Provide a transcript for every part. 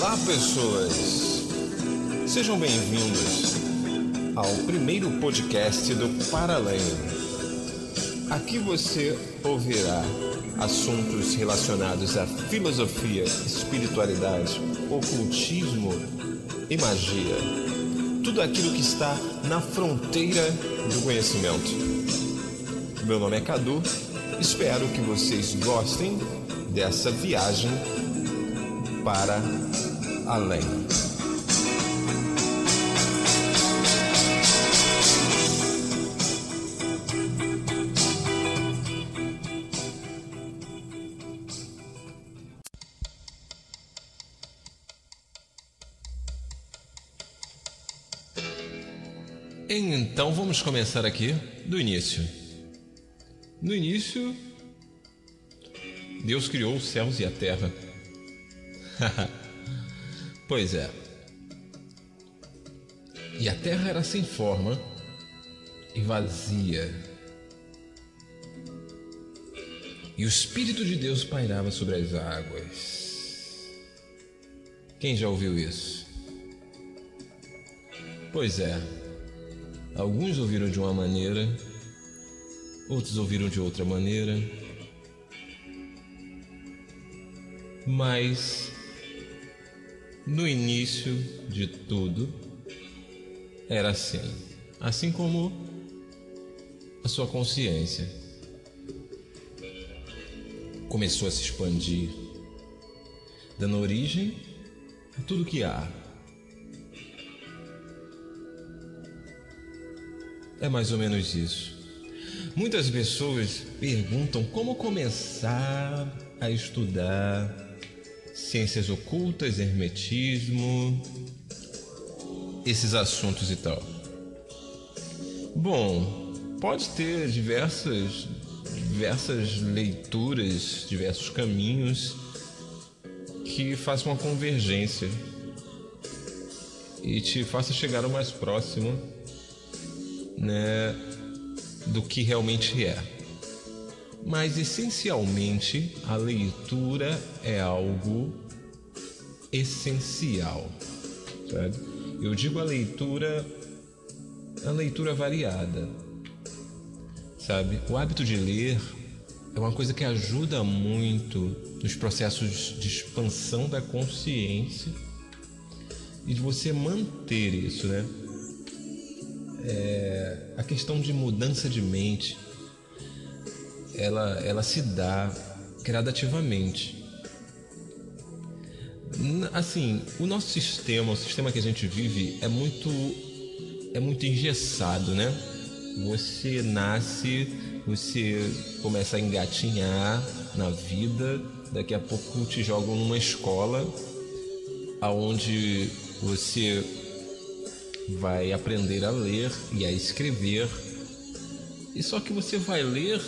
Olá, pessoas! Sejam bem-vindos ao primeiro podcast do Paralém. Aqui você ouvirá assuntos relacionados à filosofia, espiritualidade, ocultismo e magia. Tudo aquilo que está na fronteira do conhecimento. Meu nome é Cadu, espero que vocês gostem dessa viagem para além. Então vamos começar aqui do início. No início, Deus criou os céus e a terra. pois é. E a terra era sem forma e vazia. E o Espírito de Deus pairava sobre as águas. Quem já ouviu isso? Pois é. Alguns ouviram de uma maneira, outros ouviram de outra maneira. Mas no início de tudo era assim, assim como a sua consciência começou a se expandir, dando origem a tudo que há. É mais ou menos isso. Muitas pessoas perguntam como começar a estudar ciências ocultas, hermetismo, esses assuntos e tal. Bom, pode ter diversas diversas leituras, diversos caminhos que façam uma convergência e te faça chegar ao mais próximo, né, do que realmente é. Mas essencialmente a leitura é algo essencial, sabe? Eu digo a leitura, a leitura variada, sabe? O hábito de ler é uma coisa que ajuda muito nos processos de expansão da consciência e de você manter isso, né? É, a questão de mudança de mente, ela, ela se dá gradativamente. Assim, o nosso sistema, o sistema que a gente vive é muito é muito engessado, né? Você nasce, você começa a engatinhar na vida, daqui a pouco te jogam numa escola aonde você vai aprender a ler e a escrever. E só que você vai ler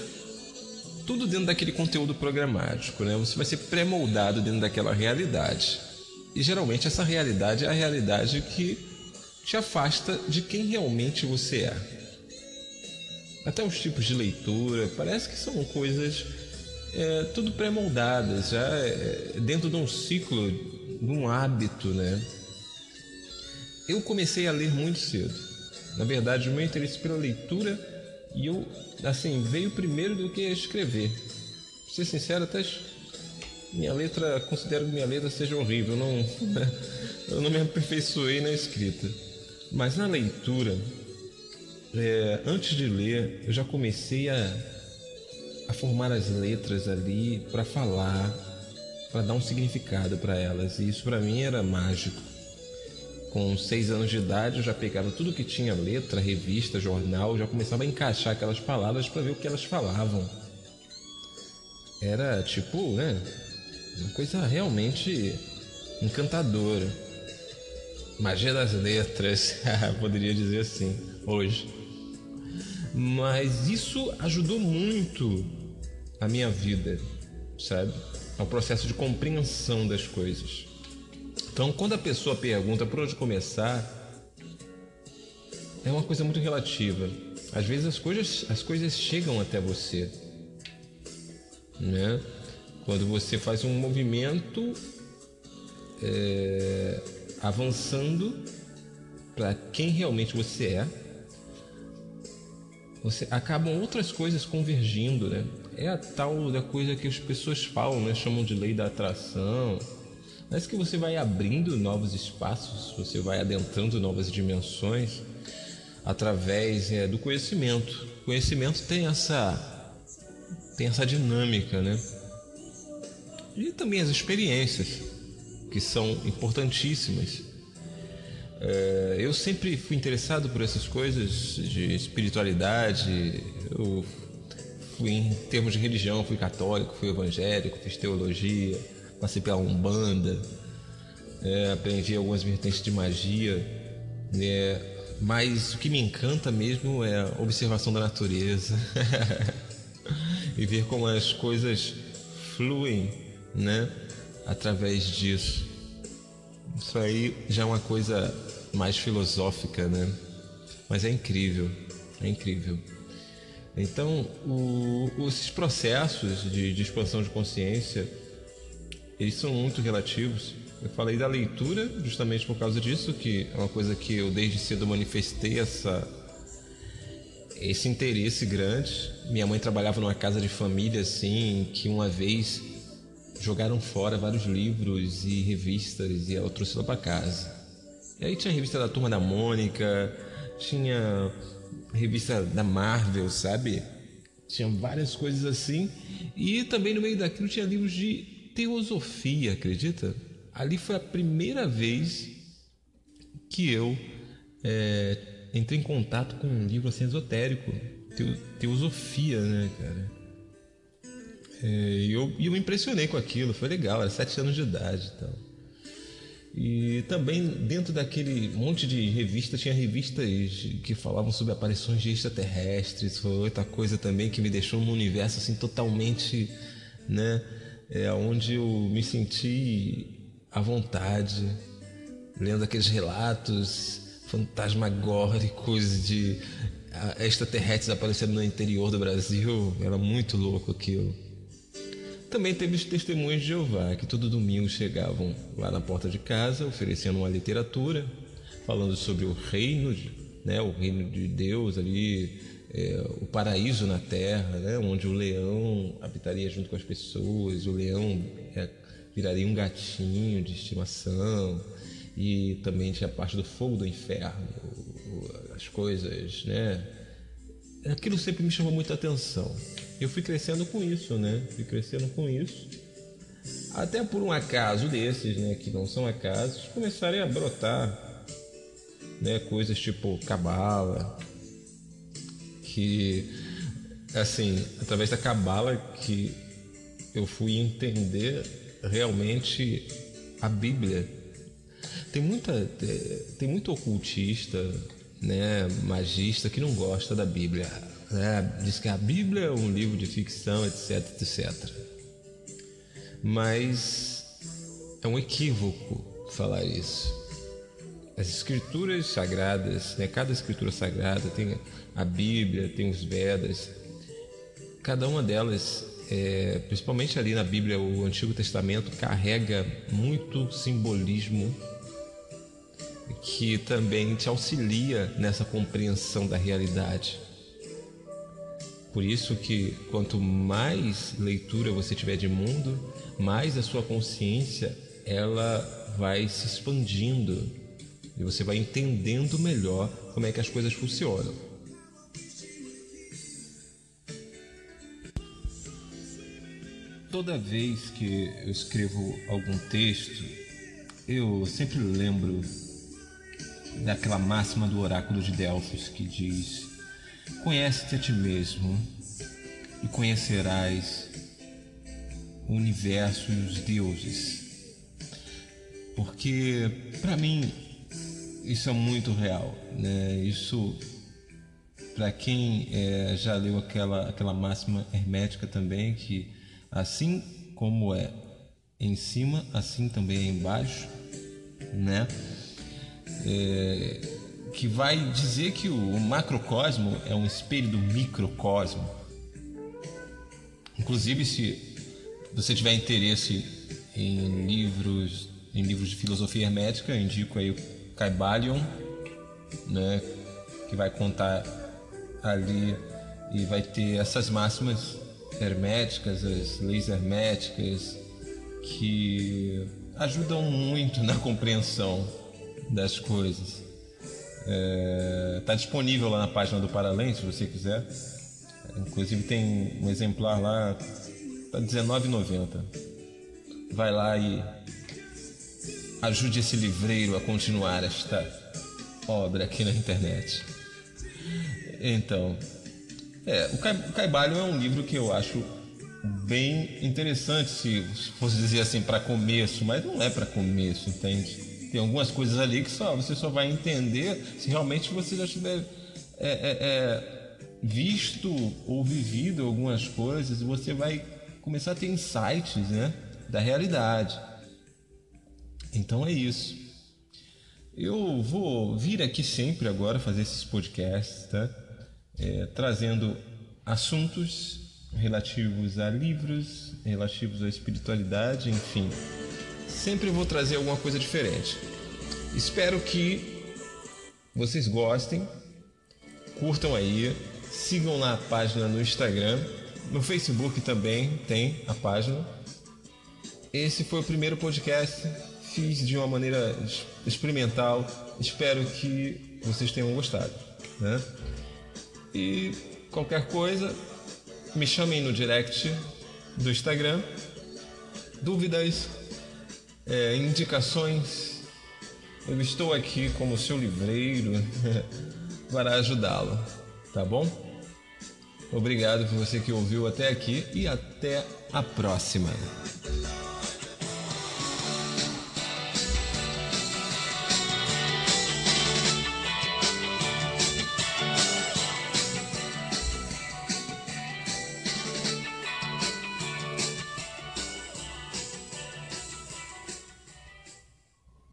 tudo dentro daquele conteúdo programático, né? Você vai ser pré-moldado dentro daquela realidade. E geralmente essa realidade é a realidade que te afasta de quem realmente você é. Até os tipos de leitura, parece que são coisas é, tudo pré-moldadas, já é, dentro de um ciclo, de um hábito, né? Eu comecei a ler muito cedo. Na verdade, o meu interesse pela leitura e eu, assim, veio primeiro do que escrever. Pra ser sincero, até minha letra, considero que minha letra seja horrível. Eu não, eu não me aperfeiçoei na escrita. Mas na leitura, é, antes de ler, eu já comecei a, a formar as letras ali para falar, para dar um significado para elas. E isso para mim era mágico. Com seis anos de idade, eu já pegava tudo que tinha letra, revista, jornal, já começava a encaixar aquelas palavras para ver o que elas falavam. Era tipo, né? Uma coisa realmente encantadora. Magia das letras, poderia dizer assim, hoje. Mas isso ajudou muito a minha vida, sabe? Ao processo de compreensão das coisas. Então, quando a pessoa pergunta por onde começar, é uma coisa muito relativa. Às vezes as coisas, as coisas chegam até você, né? Quando você faz um movimento, é, avançando para quem realmente você é, você acabam outras coisas convergindo, né? É a tal da coisa que as pessoas falam, né? Chamam de lei da atração. Mas que você vai abrindo novos espaços, você vai adentrando novas dimensões através é, do conhecimento. O conhecimento tem essa tem essa dinâmica, né? E também as experiências que são importantíssimas. É, eu sempre fui interessado por essas coisas de espiritualidade. Eu fui em termos de religião, fui católico, fui evangélico, fiz teologia, passei pela umbanda, é, aprendi algumas vertentes de magia. Né? Mas o que me encanta mesmo é a observação da natureza e ver como as coisas fluem, né? Através disso. Isso aí já é uma coisa mais filosófica, né? Mas é incrível, é incrível. Então, o, esses processos de, de expansão de consciência, eles são muito relativos. Eu falei da leitura justamente por causa disso, que é uma coisa que eu desde cedo manifestei essa esse interesse grande. Minha mãe trabalhava numa casa de família assim, que uma vez jogaram fora vários livros e revistas e ela trouxe lá para casa. E aí tinha a revista da Turma da Mônica, tinha revista da Marvel, sabe? Tinha várias coisas assim. E também no meio daquilo tinha livros de teosofia, acredita? Ali foi a primeira vez que eu é, entrei em contato com um livro assim esotérico, teosofia, né, cara? É, e eu, eu me impressionei com aquilo, foi legal, era sete anos de idade e tal. E também dentro daquele monte de revistas, tinha revistas que falavam sobre aparições de extraterrestres, foi outra coisa também que me deixou num universo assim totalmente, né, é, onde eu me senti à vontade, lendo aqueles relatos fantasmagóricos de extraterrestres aparecendo no interior do Brasil, era muito louco aquilo. Também teve os testemunhos de Jeová, que todo domingo chegavam lá na porta de casa, oferecendo uma literatura, falando sobre o reino, né, o reino de Deus ali, é, o paraíso na terra, né, onde o leão habitaria junto com as pessoas, o leão é, viraria um gatinho de estimação, e também tinha parte do fogo do inferno, as coisas, né? Aquilo sempre me chamou muita atenção eu fui crescendo com isso, né? Fui crescendo com isso. Até por um acaso desses, né, que não são acasos, começarem a brotar, né, coisas tipo cabala, que assim, através da cabala que eu fui entender realmente a Bíblia. Tem muita tem muito ocultista, né, magista que não gosta da Bíblia né? Diz que a Bíblia é um livro de ficção, etc, etc. Mas é um equívoco falar isso. As escrituras sagradas, né? cada escritura sagrada tem a Bíblia, tem os Vedas, cada uma delas, é, principalmente ali na Bíblia, o Antigo Testamento, carrega muito simbolismo que também te auxilia nessa compreensão da realidade. Por isso que quanto mais leitura você tiver de mundo, mais a sua consciência ela vai se expandindo e você vai entendendo melhor como é que as coisas funcionam. Toda vez que eu escrevo algum texto, eu sempre lembro daquela máxima do oráculo de Delfos que diz Conhece-te a ti mesmo e conhecerás o universo e os deuses. Porque para mim isso é muito real, né? Isso para quem é, já leu aquela aquela máxima hermética também que assim como é em cima, assim também é embaixo, né? É, que vai dizer que o macrocosmo é um espelho do microcosmo. Inclusive, se você tiver interesse em livros em livros de filosofia hermética. Indico aí Caibalion, né, que vai contar ali e vai ter essas máximas herméticas, as leis herméticas, que ajudam muito na compreensão das coisas. Está é, tá disponível lá na página do Paralém, se você quiser. Inclusive tem um exemplar lá, tá R$19,90. Vai lá e ajude esse livreiro a continuar esta obra aqui na internet. Então, é, o, Ca o Caibalho é um livro que eu acho bem interessante, se fosse dizer assim, para começo, mas não é para começo, entende? Tem algumas coisas ali que só você só vai entender se realmente você já tiver é, é, é, visto ou vivido algumas coisas, você vai começar a ter insights né, da realidade. Então é isso. Eu vou vir aqui sempre agora fazer esses podcasts, tá? É, trazendo assuntos relativos a livros, relativos à espiritualidade, enfim. Sempre vou trazer alguma coisa diferente. Espero que vocês gostem, curtam aí, sigam na página no Instagram, no Facebook também tem a página. Esse foi o primeiro podcast, fiz de uma maneira experimental. Espero que vocês tenham gostado, né? E qualquer coisa, me chamem no direct do Instagram. Dúvidas, é, indicações, eu estou aqui como seu livreiro para ajudá-lo, tá bom? Obrigado por você que ouviu até aqui e até a próxima.